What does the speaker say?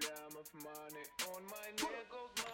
problem of money on my niggas.